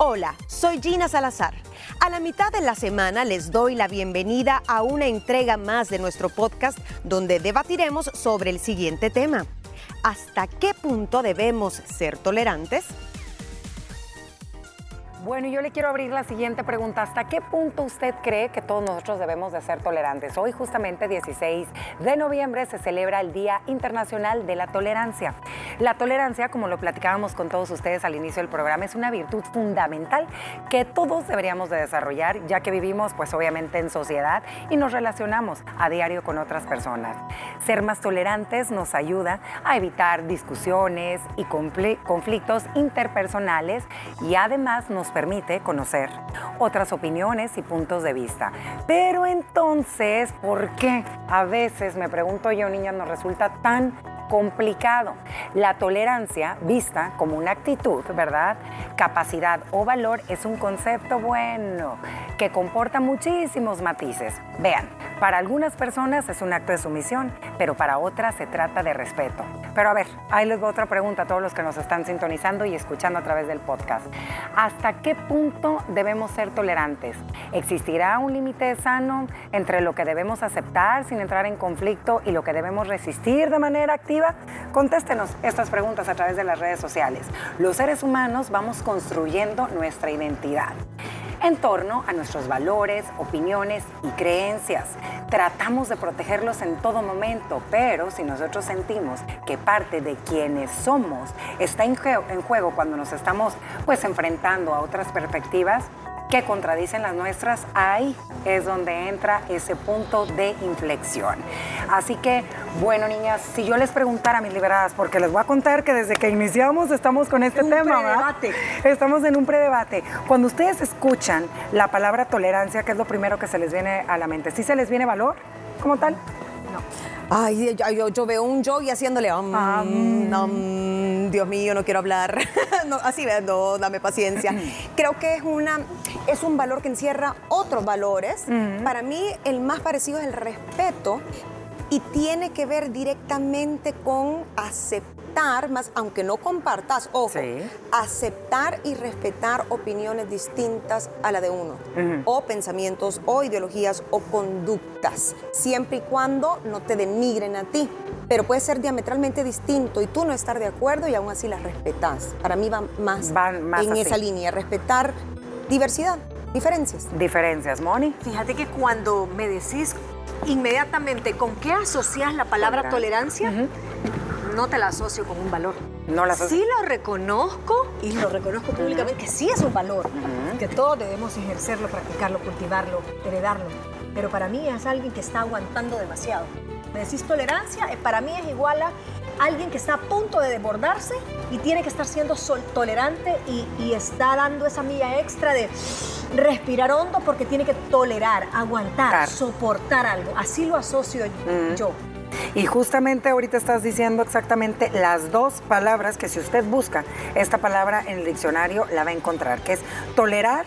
Hola, soy Gina Salazar. A la mitad de la semana les doy la bienvenida a una entrega más de nuestro podcast donde debatiremos sobre el siguiente tema. ¿Hasta qué punto debemos ser tolerantes? Bueno, yo le quiero abrir la siguiente pregunta. ¿Hasta qué punto usted cree que todos nosotros debemos de ser tolerantes? Hoy, justamente 16 de noviembre, se celebra el Día Internacional de la Tolerancia. La tolerancia, como lo platicábamos con todos ustedes al inicio del programa, es una virtud fundamental que todos deberíamos de desarrollar, ya que vivimos, pues obviamente, en sociedad y nos relacionamos a diario con otras personas. Ser más tolerantes nos ayuda a evitar discusiones y conflictos interpersonales y además nos permite conocer otras opiniones y puntos de vista. Pero entonces, ¿por qué a veces, me pregunto yo, niña, nos resulta tan complicado. La tolerancia, vista como una actitud, ¿verdad? Capacidad o valor es un concepto bueno que comporta muchísimos matices. Vean, para algunas personas es un acto de sumisión, pero para otras se trata de respeto. Pero a ver, ahí les voy otra pregunta a todos los que nos están sintonizando y escuchando a través del podcast. ¿Hasta qué punto debemos ser tolerantes? ¿Existirá un límite sano entre lo que debemos aceptar sin entrar en conflicto y lo que debemos resistir de manera activa? Contéstenos estas preguntas a través de las redes sociales. Los seres humanos vamos construyendo nuestra identidad en torno a nuestros valores, opiniones y creencias. Tratamos de protegerlos en todo momento, pero si nosotros sentimos que parte de quienes somos está en juego, cuando nos estamos pues enfrentando a otras perspectivas, que contradicen las nuestras, ahí es donde entra ese punto de inflexión. Así que, bueno, niñas, si yo les preguntara a mis liberadas, porque les voy a contar que desde que iniciamos estamos con este tema, ¿verdad? Estamos en un predebate. Cuando ustedes escuchan la palabra tolerancia, ¿qué es lo primero que se les viene a la mente? ¿Sí se les viene valor como tal? No. Ay, yo, veo un yogi haciéndole, Dios mío, no quiero hablar. así, no, dame paciencia. Creo que es, una, es un valor que encierra otros valores. Para mí, el más parecido es el respeto y tiene que ver directamente con aceptar, más aunque no compartas, ojo, aceptar y respetar opiniones distintas a la de uno, o pensamientos, o ideologías, o conductas, siempre y cuando no te denigren a ti. Pero puede ser diametralmente distinto y tú no estar de acuerdo y aún así las respetas. Para mí va más, en esa línea, respetar diversidad, diferencias. Diferencias, Moni. Fíjate que cuando me decís inmediatamente con qué asocias la palabra tolerancia, no te la asocio con un valor. No la Sí lo reconozco y lo reconozco públicamente, que sí es un valor, que todos debemos ejercerlo, practicarlo, cultivarlo, heredarlo. Pero para mí es alguien que está aguantando demasiado. Me decís tolerancia, eh, para mí es igual a alguien que está a punto de desbordarse y tiene que estar siendo tolerante y, y está dando esa milla extra de respirar hondo porque tiene que tolerar, aguantar, soportar algo. Así lo asocio yo. Y justamente ahorita estás diciendo exactamente las dos palabras que si usted busca esta palabra en el diccionario la va a encontrar, que es tolerar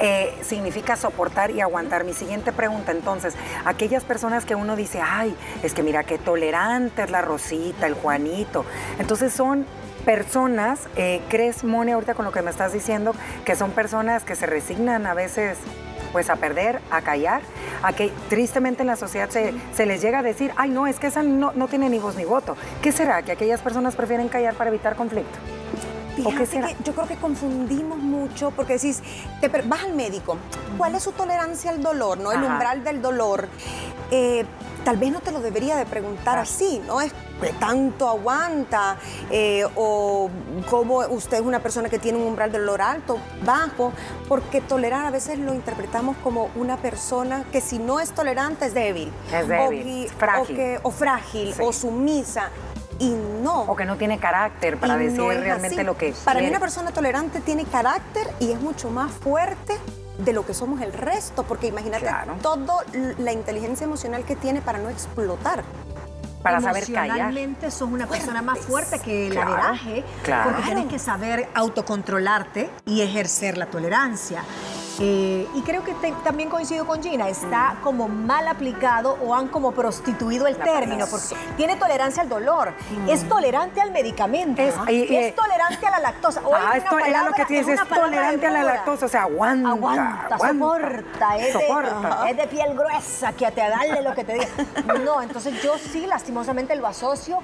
eh, significa soportar y aguantar. Mi siguiente pregunta, entonces, aquellas personas que uno dice, ay, es que mira qué tolerante es la Rosita, el Juanito. Entonces son personas, eh, ¿crees, Moni, ahorita con lo que me estás diciendo, que son personas que se resignan a veces pues a perder, a callar, a que tristemente en la sociedad se, les llega a decir, ay no, es que esa no, no tiene ni voz ni voto. ¿Qué será? ¿Que aquellas personas prefieren callar para evitar conflicto? Yo creo que confundimos mucho porque decís, te, vas al médico, ¿cuál es su tolerancia al dolor? ¿no? El umbral del dolor. Eh, tal vez no te lo debería de preguntar así, ¿no? Es que tanto aguanta eh, o cómo usted es una persona que tiene un umbral del dolor alto, bajo, porque tolerar a veces lo interpretamos como una persona que si no es tolerante es débil. Es débil, o, frágil. O, frágil, o sumisa y no. O que no tiene carácter para decir realmente lo que es. Para mí una persona tolerante tiene carácter y es mucho más fuerte de lo que somos el resto, porque imagínate toda la inteligencia emocional que tiene para no explotar para saber callar. Emocionalmente sos una persona más fuerte que el claro, porque tienes que saber autocontrolarte y ejercer la tolerancia. Eh, y creo que te- también coincido con Gina, está como mal aplicado o han como prostituido el La término, palabra. porque tiene tolerancia al dolor, es tolerante al medicamento, Es- y- y- es tolerante a la lactosa. Oye, Ah, esto era lo palabra- que una es palabra tolerante a la lactosa, o sea, aguanta, Aguanta, aguanta, soporta, es, soporta. De, es de piel gruesa, que te darle lo que te diga. No, entonces yo sí lastimosamente lo asocio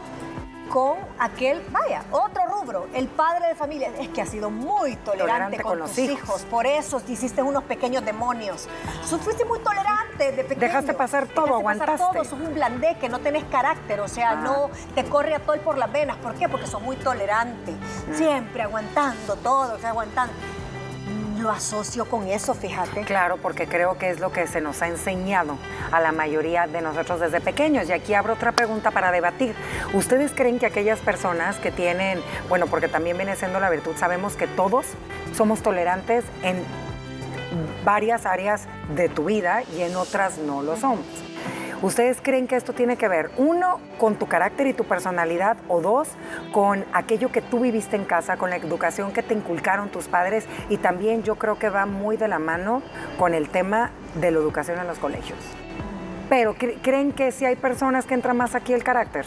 con aquel, vaya, otro rubro, el padre de familia, es que ha sido muy tolerante, Tolerante con, con tus hijos. hijos. por eso te hiciste unos pequeños demonios. Tú fuiste muy tolerante de pequeño. Dejaste pasar todo, Dejaste pasar aguantaste. todo, sos un blandeque, no tenés carácter, o sea, Ah. no te corre a todo por las venas. ¿Por qué? Porque sos muy tolerante, Mm. siempre aguantando todo, o sea, aguantando. Lo asocio con eso, fíjate. Claro, porque creo que es lo que se nos ha enseñado a la mayoría de nosotros desde pequeños. Y aquí abro otra pregunta para debatir. ¿Ustedes creen que aquellas personas que tienen, bueno, porque también viene siendo la virtud, sabemos que todos somos tolerantes en varias áreas de tu vida y en otras no lo somos? ¿Ustedes creen que esto tiene que ver, uno, con tu carácter y tu personalidad, o dos, con aquello que tú viviste en casa, con la educación que te inculcaron tus padres? Y también yo creo que va muy de la mano con el tema de la educación en los colegios. Pero ¿cre- ¿creen que si hay personas que entran más aquí el carácter?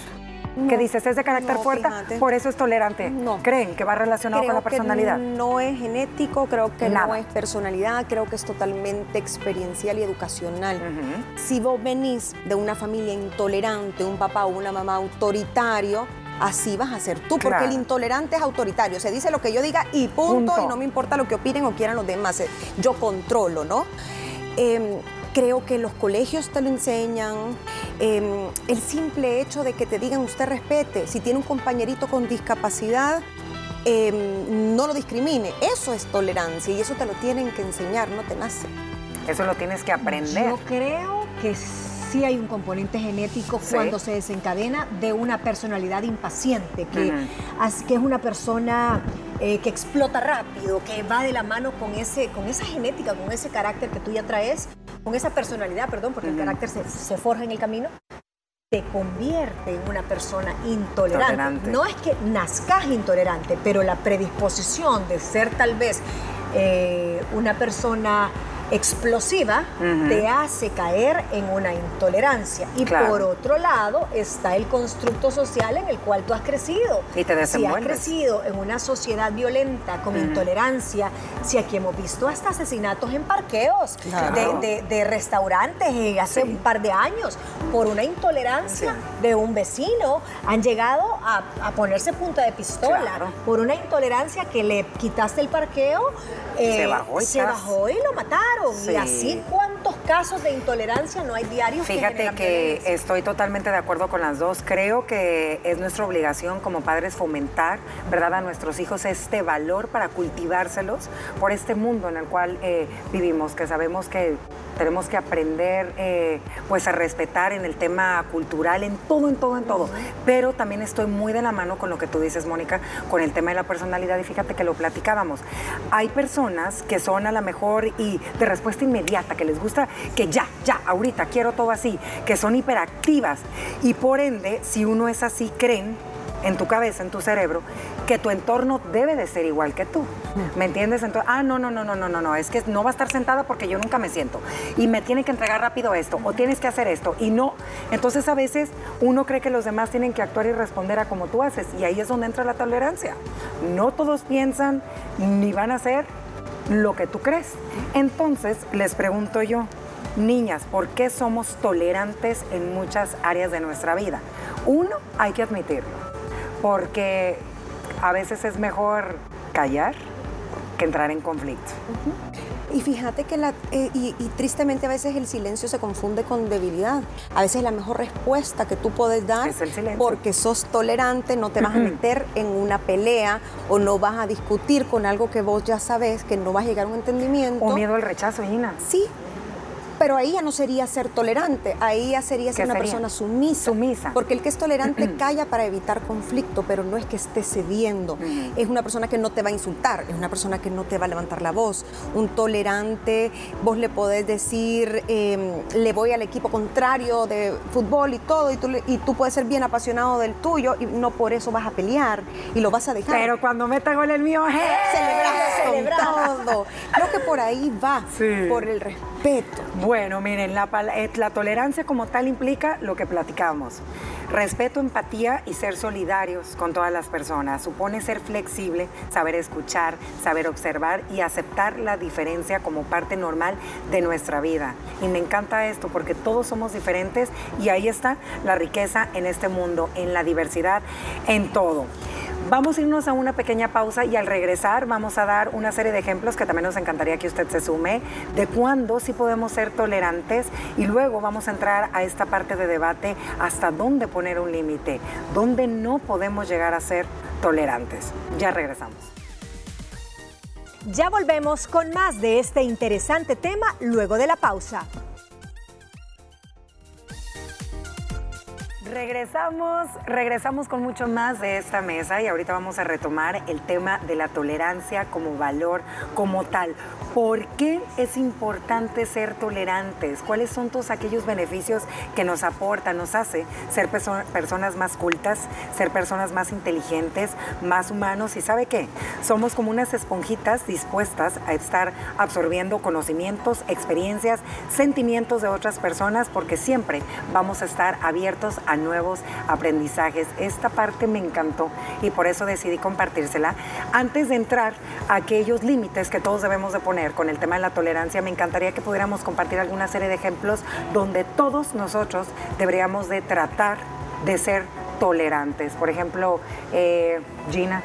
Que No, dices es de carácter no, fuerte, fíjate. por eso es tolerante. No. ¿Creen que va relacionado con la que personalidad? no es genético, creo que no Nada. es personalidad, creo que es totalmente experiencial y educacional. Si vos venís de una familia intolerante, un papá o una mamá autoritario, así vas a ser tú, porque Claro. el intolerante es autoritario, se dice lo que yo diga y punto, Punto. y no me importa lo que opinen o quieran los demás, eh, yo controlo, ¿no? Em, creo que los colegios te lo enseñan, em, el simple hecho de que te digan usted respete, si tiene un compañerito con discapacidad, em, no lo discrimine, eso es tolerancia y eso te lo tienen que enseñar, no te nace. Eso lo tienes que aprender. Yo creo que sí hay un componente genético Sí. cuando se desencadena de una personalidad impaciente, que, es una persona eh, que explota rápido, que va de la mano con, ese, con esa genética, con ese carácter que tú ya traes, con esa personalidad, perdón, porque el carácter se, se forja en el camino, te convierte en una persona intolerante. Tolerante. No es que nazcas intolerante, pero la predisposición de ser tal vez eh, una persona explosiva te hace caer en una intolerancia. Y Claro. por otro lado está el constructo social en el cual tú has crecido. Y te Si has crecido en una sociedad violenta, con intolerancia, si aquí hemos visto hasta asesinatos en parqueos Claro. de, de- de restaurantes eh, hace Sí. un par de años, por una intolerancia Sí. de un vecino, han llegado a, a ponerse punta de pistola. Claro. Por una intolerancia que le quitaste el parqueo, eh, Se bajó y se tas. bajó y lo mataron. Sí. Y así, ¿cuántos casos de intolerancia no hay diarios? que Fíjate que violencia? estoy totalmente de acuerdo con las dos. Creo que es nuestra obligación como padres fomentar, ¿verdad?, a nuestros hijos este valor para cultivárselos por este mundo en el cual eh, vivimos, que sabemos que tenemos que aprender eh, pues a respetar en el tema cultural, en todo, en todo, en todo. Pero también estoy muy de la mano con lo que tú dices, Mónica, con el tema de la personalidad y fíjate que lo platicábamos. Hay personas que son a lo mejor y de respuesta inmediata, que les gusta que ya, ya, ahorita quiero todo así, que son hiperactivas y por ende, si uno es así, creen en tu cabeza, en tu cerebro, que tu entorno debe de ser igual que tú. ¿Me entiendes? Entonces, ah, no, no, no, no, no, no, no, es que no va a estar sentada porque yo nunca me siento. Y me tiene que entregar rápido esto, o tienes que hacer esto, y no. Entonces, a veces uno cree que los demás tienen que actuar y responder a como tú haces, y ahí es donde entra la tolerancia. No todos piensan ni van a hacer lo que tú crees. Entonces, les pregunto yo, niñas, ¿por qué somos tolerantes en muchas áreas de nuestra vida? Uno, hay que admitirlo porque a veces es mejor callar que entrar en conflicto. Y fíjate que la, eh, y, y tristemente a veces el silencio se confunde con debilidad. A veces la mejor respuesta que tú puedes dar, Es el silencio. porque sos tolerante, no te vas a meter en una pelea o no vas a discutir con algo que vos ya sabes que no vas a llegar a un entendimiento. O miedo al rechazo, Gina. Sí, pero ahí ya no sería ser tolerante, ahí ya sería ser ¿Qué una sería? persona sumisa. Sumisa. Porque el que es tolerante calla para evitar conflicto, pero no es que esté cediendo. Es una persona que no te va a insultar, es una persona que no te va a levantar la voz. Un tolerante, vos le podés decir, eh, le voy al equipo contrario de fútbol y todo, y tú, y tú puedes ser bien apasionado del tuyo y no por eso vas a pelear y lo vas a dejar. Pero cuando meta gol el mío, ¡hey! Celebrar. todo. Creo que por ahí va, por el respeto. Bueno, miren, la, eh, la tolerancia como tal implica lo que platicamos. Respeto, empatía y ser solidarios con todas las personas. Supone ser flexible, saber escuchar, saber observar y aceptar la diferencia como parte normal de nuestra vida. Y me encanta esto porque todos somos diferentes y ahí está la riqueza en este mundo, en la diversidad, en todo. Vamos a irnos a una pequeña pausa y al regresar vamos a dar una serie de ejemplos que también nos encantaría que usted se sume de cuándo sí podemos ser tolerantes y luego vamos a entrar a esta parte de debate hasta dónde poner un límite, dónde no podemos llegar a ser tolerantes. Ya regresamos. Ya volvemos con más de este interesante tema luego de la pausa. Regresamos, regresamos con mucho más de esta mesa y ahorita vamos a retomar el tema de la tolerancia como valor, como tal. ¿Por qué es importante ser tolerantes? ¿Cuáles son todos aquellos beneficios que nos aporta, nos hace ser personas más cultas, ser personas más inteligentes, más humanos? ¿Y sabe qué? Somos como unas esponjitas dispuestas a estar absorbiendo conocimientos, experiencias, sentimientos de otras personas porque siempre vamos a estar abiertos a nuevos aprendizajes. Esta parte me encantó y por eso decidí compartírsela. Antes de entrar a aquellos límites que todos debemos de poner con el tema de la tolerancia, me encantaría que pudiéramos compartir alguna serie de ejemplos donde todos nosotros deberíamos de tratar de ser tolerantes. Por ejemplo, eh, Gina,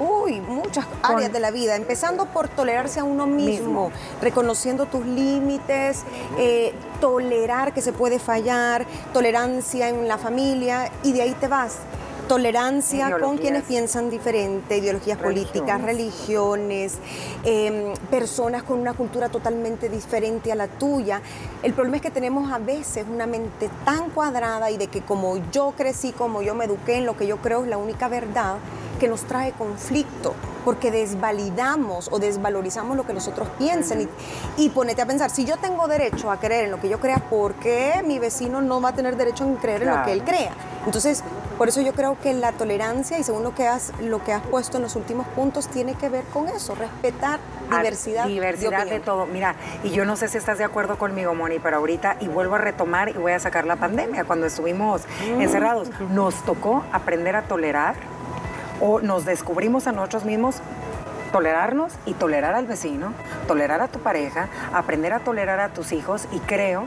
Uy, muchas áreas de la vida, empezando por tolerarse a uno mismo, reconociendo tus límites, eh, tolerar que se puede fallar, tolerancia en la familia y de ahí te vas. Tolerancia con quienes piensan diferente, ideologías políticas, religiones, em, personas con una cultura totalmente diferente a la tuya. El problema es que tenemos a veces una mente tan cuadrada y de que como yo crecí, como yo me eduqué en lo que yo creo es la única verdad, que nos trae conflicto, porque desvalidamos o desvalorizamos lo que los otros piensan. Y, ponete a pensar, si yo tengo derecho a creer en lo que yo crea, ¿por qué mi vecino no va a tener derecho a creer en lo que él crea? Entonces, por eso yo creo que la tolerancia, y según lo que has, lo que has puesto en los últimos puntos, tiene que ver con eso, respetar diversidad. diversidad de, todo. Mira, y yo no sé si estás de acuerdo conmigo, Moni, pero ahorita, y vuelvo a retomar y voy a sacar la pandemia, cuando estuvimos mm. encerrados, nos tocó aprender a tolerar o nos descubrimos a nosotros mismos tolerarnos y tolerar al vecino, tolerar a tu pareja, aprender a tolerar a tus hijos y creo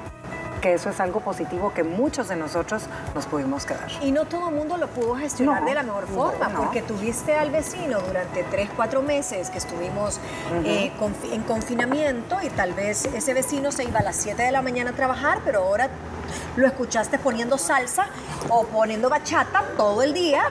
que eso es algo positivo que muchos de nosotros nos pudimos quedar. Y no todo el mundo lo pudo gestionar de la mejor forma, porque tuviste al vecino durante tres, cuatro meses que estuvimos eh, en confinamiento y tal vez ese vecino se iba a las 7 de la mañana a trabajar, pero ahora lo escuchaste poniendo salsa o poniendo bachata todo el día.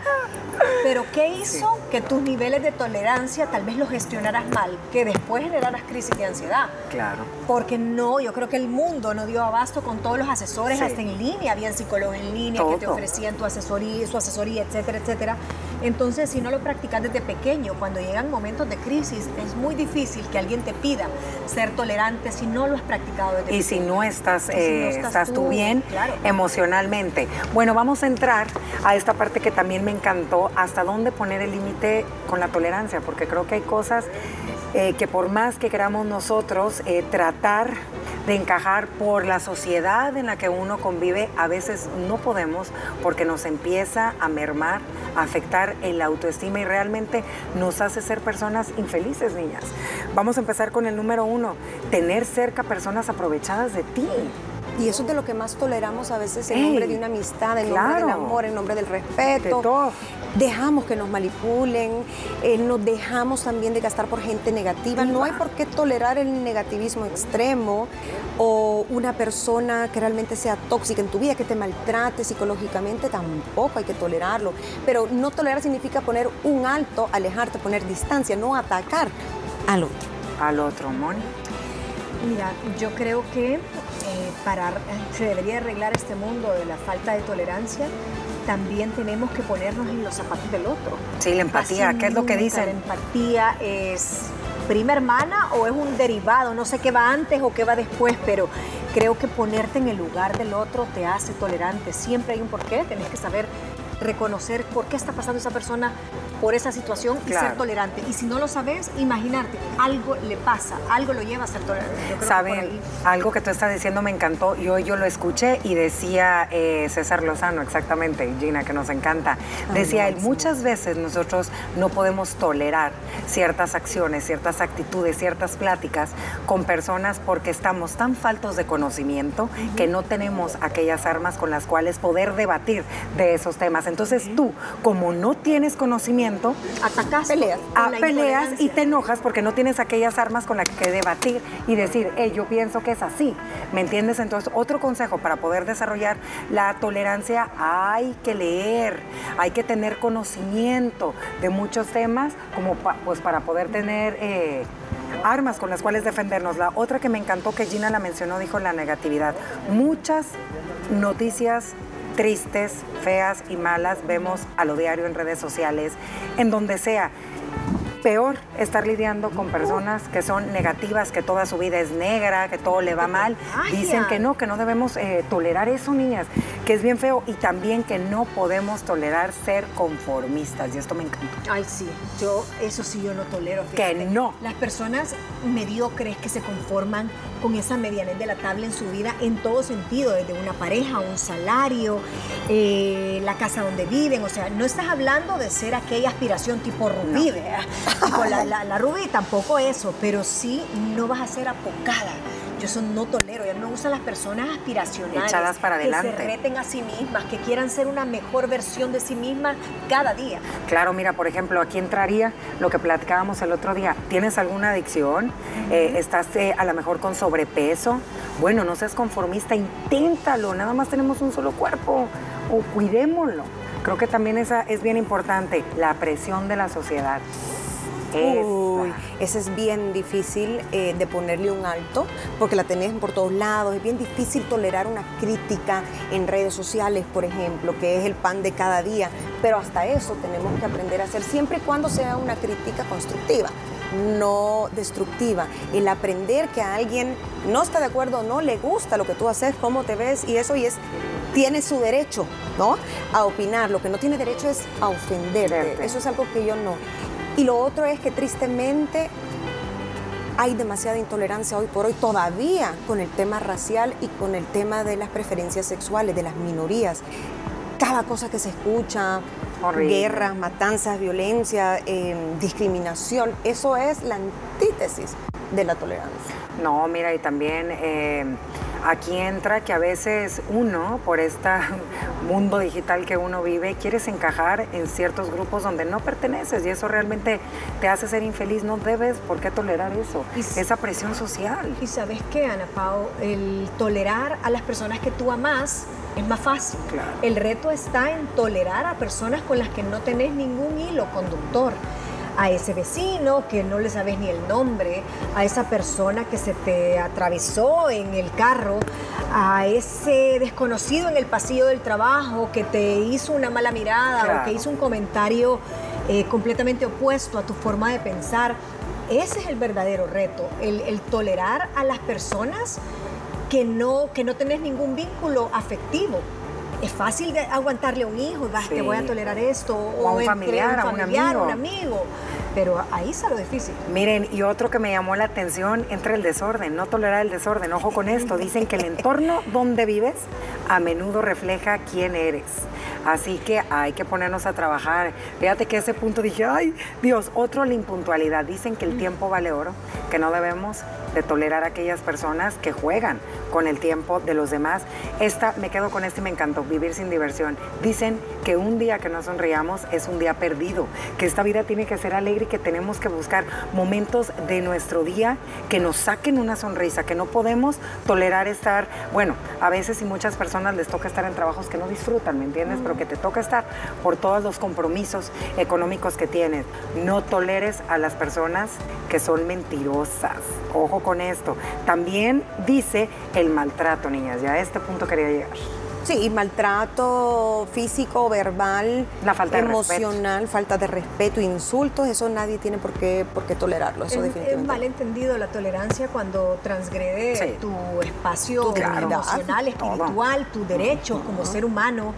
Pero ¿qué hizo que tus niveles de tolerancia tal vez los gestionaras mal? Que después generaras crisis de ansiedad. Claro. Porque no, yo creo que el mundo no dio abasto con todos los asesores, hasta en línea, habían psicólogos en línea que te ofrecían tu asesoría, su asesoría, etcétera, etcétera. Entonces, si no lo practicas desde pequeño, cuando llegan momentos de crisis, es muy difícil que alguien te pida ser tolerante si no lo has practicado desde y pequeño. Y si no estás, eh, estás, tú, bien emocionalmente. Bueno, vamos a entrar a esta parte que también me encantó, hasta dónde poner el límite con la tolerancia, porque creo que hay cosas eh, que por más que queramos nosotros eh, tratar de encajar por la sociedad en la que uno convive, a veces no podemos porque nos empieza a mermar, a afectar el autoestima y realmente nos hace ser personas infelices, niñas. Vamos a empezar con el número uno, tener cerca personas aprovechadas de ti. Y eso es de lo que más toleramos a veces en nombre de una amistad, en nombre del amor, en nombre del respeto. Dejamos que nos manipulen, eh, nos dejamos también de gastar por gente negativa. No hay por qué tolerar el negativismo extremo o una persona que realmente sea tóxica en tu vida, que te maltrate psicológicamente, tampoco hay que tolerarlo. Pero no tolerar significa poner un alto, alejarte, poner distancia, no atacar al otro. Al otro, Moni. Mira, yo creo que eh, para, se debería arreglar este mundo de la falta de tolerancia, también tenemos que ponernos en los zapatos del otro. Sí, la empatía, ¿qué es lo que dicen? La empatía es prima hermana o es un derivado, no sé qué va antes o qué va después, pero creo que ponerte en el lugar del otro te hace tolerante. Siempre hay un porqué, tenés que saber reconocer por qué está pasando esa persona por esa situación y ser tolerante. Y si no lo sabes, imaginarte, algo le pasa, algo lo lleva a ser tolerante. Saben, algo que tú estás diciendo me encantó y hoy yo lo escuché y decía eh, César Lozano, exactamente, Gina, que nos encanta. Decía él, muchas veces nosotros no podemos tolerar ciertas acciones, ciertas actitudes, ciertas pláticas con personas porque estamos tan faltos de conocimiento que no tenemos aquellas armas con las cuales poder debatir de esos temas. Entonces tú, como no tienes conocimiento, atacas, peleas, a, peleas y te enojas porque no tienes aquellas armas con las que debatir y decir, hey, yo pienso que es así. ¿Me entiendes? Entonces, otro consejo para poder desarrollar la tolerancia, hay que leer, hay que tener conocimiento de muchos temas como pues para poder tener... Eh, armas con las cuales defendernos. La otra que me encantó que Gina la mencionó, dijo la negatividad. Muchas noticias tristes, feas y malas vemos a lo diario en redes sociales, en donde sea peor estar lidiando con personas que son negativas, que toda su vida es negra, que todo le va mal. Dicen que no, que no debemos eh, tolerar eso, niñas, que es bien feo y también que no podemos tolerar ser conformistas. Y esto me encanta. Ay, sí, yo, eso sí yo no tolero. Que no. Las personas mediocres que se conforman con esa medianez de la tabla en su vida en todo sentido, desde una pareja, un salario, eh, la casa donde viven. O sea, no estás hablando de ser aquella aspiración tipo Rubí, la, la, Rubí tampoco eso, pero sí no vas a ser apocada. Yo eso no tolero, ya no me gustan las personas aspiracionales. Echadas para adelante. Que se reten a sí mismas, que quieran ser una mejor versión de sí mismas cada día. Claro, mira, por ejemplo, aquí entraría lo que platicábamos el otro día. ¿Tienes alguna adicción? Eh, ¿Estás eh, a lo mejor con sobrepeso? Bueno, no seas conformista, inténtalo. Nada más tenemos un solo cuerpo. O cuidémoslo. Creo que también esa es bien importante, la presión de la sociedad. Uy, ese es bien difícil eh, de ponerle un alto, porque la tenés por todos lados. Es bien difícil tolerar una crítica en redes sociales, por ejemplo, que es el pan de cada día. Pero hasta eso tenemos que aprender a hacer, siempre y cuando sea una crítica constructiva no destructiva. El aprender que a alguien no está de acuerdo, no le gusta lo que tú haces, cómo te ves y eso y es tiene su derecho, ¿no? A opinar. Lo que no tiene derecho es a ofenderte. Eso es algo que yo no. Y lo otro es que tristemente hay demasiada intolerancia hoy por hoy todavía con el tema racial y con el tema de las preferencias sexuales de las minorías. Cada cosa que se escucha, guerras, matanzas, violencia, em, discriminación, eso es la antítesis de la tolerancia. No, mira, y también... Em, aquí entra que a veces uno, por este mundo digital que uno vive, quieres encajar en ciertos grupos donde no perteneces y eso realmente te hace ser infeliz. No debes por qué tolerar eso, esa presión social. Y sabes qué, Ana Pao, el tolerar a las personas que tú amas es más fácil. El reto está en tolerar a personas con las que no tenés ningún hilo conductor a ese vecino que no le sabes ni el nombre, a esa persona que se te atravesó en el carro, a ese desconocido en el pasillo del trabajo que te hizo una mala mirada o que hizo un comentario eh, completamente opuesto a tu forma de pensar. Ese es el verdadero reto, el, tolerar a las personas que no, que no tenés ningún vínculo afectivo es fácil de aguantarle a un hijo, te voy a tolerar esto, o, a un familiar, a un amigo. un amigo. Pero ahí lo difícil. Miren, y otro que me llamó la atención, entre el desorden, no tolerar el desorden. Ojo con esto, dicen que el entorno donde vives a menudo refleja quién eres. Así que hay que ponernos a trabajar. Fíjate que ese punto dije, ay, Dios, otro la impuntualidad. Dicen que el tiempo vale oro, que no debemos de tolerar a aquellas personas que juegan con el tiempo de los demás. Esta, me quedo con este y me encantó, vivir sin diversión. Dicen que un día que no sonriamos es un día perdido, que esta vida tiene que ser alegre que tenemos que buscar momentos de nuestro día que nos saquen una sonrisa, que no podemos tolerar estar, bueno, a veces y muchas personas les toca estar en trabajos que no disfrutan, ¿me entiendes? Pero que te toca estar por todos los compromisos económicos que tienes. No toleres a las personas que son mentirosas. Ojo con esto. También dice el maltrato, niñas. Ya a este punto quería llegar. Sí, maltrato físico, verbal, la falta emocional, falta de respeto, insultos, eso nadie tiene por qué, por qué tolerarlo, eso es, Es malentendido la tolerancia cuando transgrede tu espacio emocional, espiritual, tu derecho como ser humano.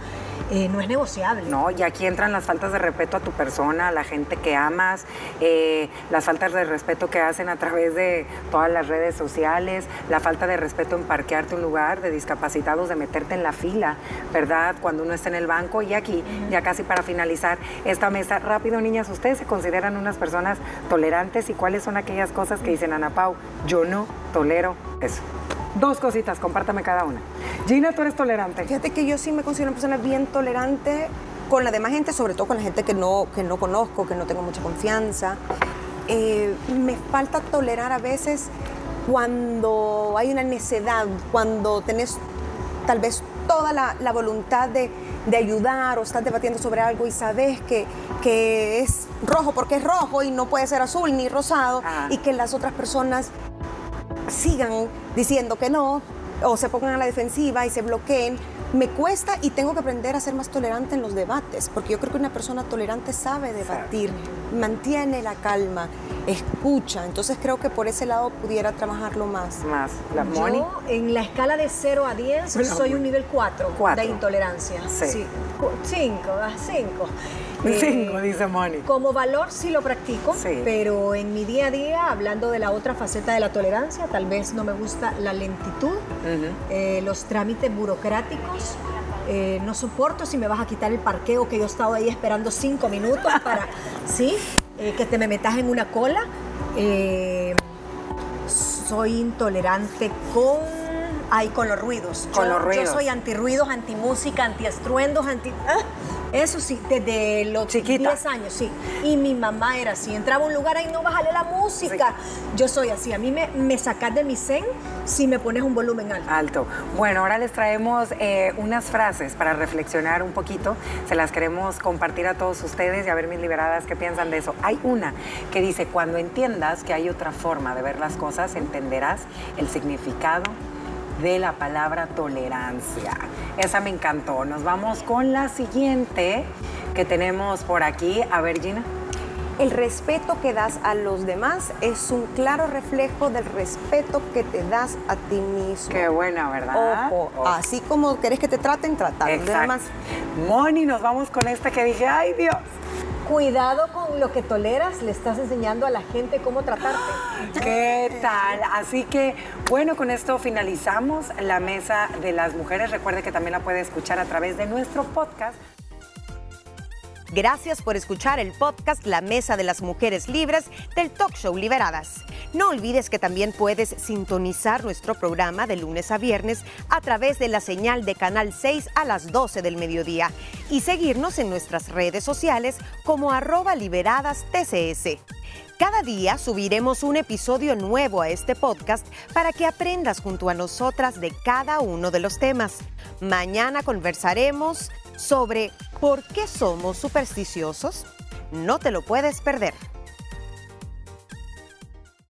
Eh, no es negociable. No, y aquí entran las faltas de respeto a tu persona, a la gente que amas, eh, las faltas de respeto que hacen a través de todas las redes sociales, la falta de respeto en parquearte un lugar de discapacitados, de meterte en la fila, ¿verdad? Cuando uno está en el banco y aquí, ya casi para finalizar esta mesa, rápido niñas, ¿ustedes se consideran unas personas tolerantes y cuáles son aquellas cosas que dicen Ana Pau? Yo no tolero eso. Dos cositas, compártame cada una. Gina, tú eres tolerante. Fíjate que yo sí me considero una persona bien tolerante con la demás gente, sobre todo con la gente que no, que no conozco, que no tengo mucha confianza. Eh, me falta tolerar a veces cuando hay una necedad, cuando tenés tal vez toda la, la voluntad de, de, ayudar o estás debatiendo sobre algo y sabes que, que, es rojo porque es rojo y no puede ser azul ni rosado ah. y que las otras personas sigan diciendo que no o se pongan a la defensiva y se bloqueen, me cuesta y tengo que aprender a ser más tolerante en los debates, porque yo creo que una persona tolerante sabe debatir, mantiene la calma, escucha, entonces creo que por ese lado pudiera trabajarlo más. Más, la Moni. Yo en la escala de 0 a 10 soy un nivel 4, de intolerancia. Sí. 5, 5. Cinco, dice Moni. Como valor sí lo practico, pero en mi día a día, hablando de la otra faceta de la tolerancia, tal vez no me gusta la lentitud, eh, los trámites burocráticos. Eh, no soporto si me vas a quitar el parqueo que yo he estado ahí esperando cinco minutos para, ¿sí? Eh, que te me metas en una cola. soy intolerante con ay, con los ruidos. Con los ruidos. Yo soy antirruidos, antimúsica, antiestruendos, anti... ¡ah! Eso sí, desde los 10 años, sí. Y mi mamá era así. Entraba a un lugar, ahí no bájale la música. Yo soy así. A mí me, me sacas de mi zen si me pones un volumen alto. Alto. Bueno, ahora les traemos eh, unas frases para reflexionar un poquito. Se las queremos compartir a todos ustedes y a ver mis liberadas qué piensan de eso. Hay una que dice, cuando entiendas que hay otra forma de ver las cosas, entenderás el significado de la palabra tolerancia. Esa me encantó. Nos vamos con la siguiente que tenemos por aquí. A ver, Gina. El respeto que das a los demás es un claro reflejo del respeto que te das a ti mismo. Qué buena, ¿verdad? Ojo, así como querés que te traten, tratar. Exacto. Moni, nos vamos con esta que dije, ay Dios. Cuidado con lo que toleras, le estás enseñando a la gente cómo tratarte. ¿Qué tal? Así que, bueno, con esto finalizamos la mesa de las mujeres. Recuerde que también la puede escuchar a través de nuestro podcast. Gracias por escuchar el podcast La Mesa de las Mujeres Libres del Talk Show Liberadas. No olvides que también puedes sintonizar nuestro programa de lunes a viernes a través de la señal de Canal 6 a las 12 del mediodía y seguirnos en nuestras redes sociales como arroba liberadas TCS. Cada día subiremos un episodio nuevo a este podcast para que aprendas junto a nosotras de cada uno de los temas. Mañana conversaremos sobre ¿Por qué somos supersticiosos? No te lo puedes perder.